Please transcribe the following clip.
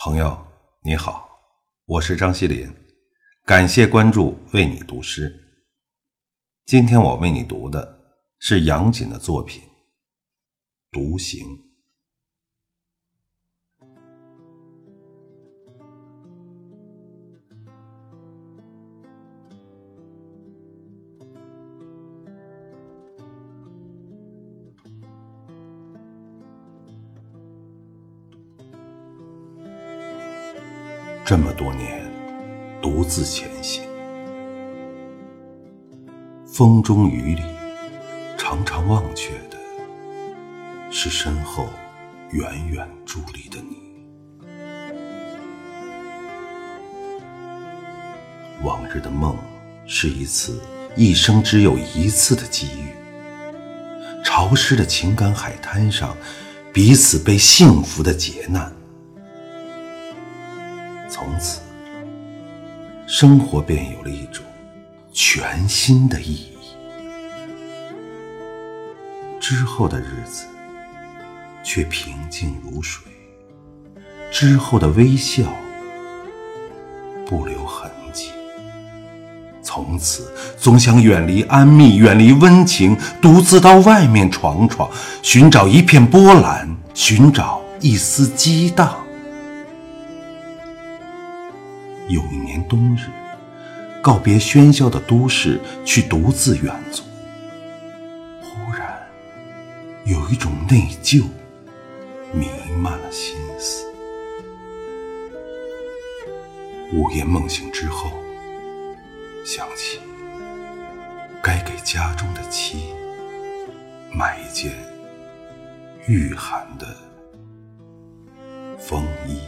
朋友你好，我是张西林，感谢关注，为你读诗。今天我为你读的是杨锦的作品《独行》。这么多年，独自前行，风中雨里，常常忘却的是身后远远伫立的你。往日的梦，是一次一生只有一次的机遇。潮湿的情感海滩上，彼此被幸福的劫难。从此，生活便有了一种全新的意义。之后的日子却平静如水，之后的微笑不留痕迹。从此，总想远离安谧，远离温情，独自到外面闯闯，寻找一片波澜，寻找一丝激荡。有一年冬日，告别喧嚣的都市，去独自远足。忽然，有一种内疚弥漫了心思。午夜梦醒之后，想起该给家中的妻买一件御寒的风衣。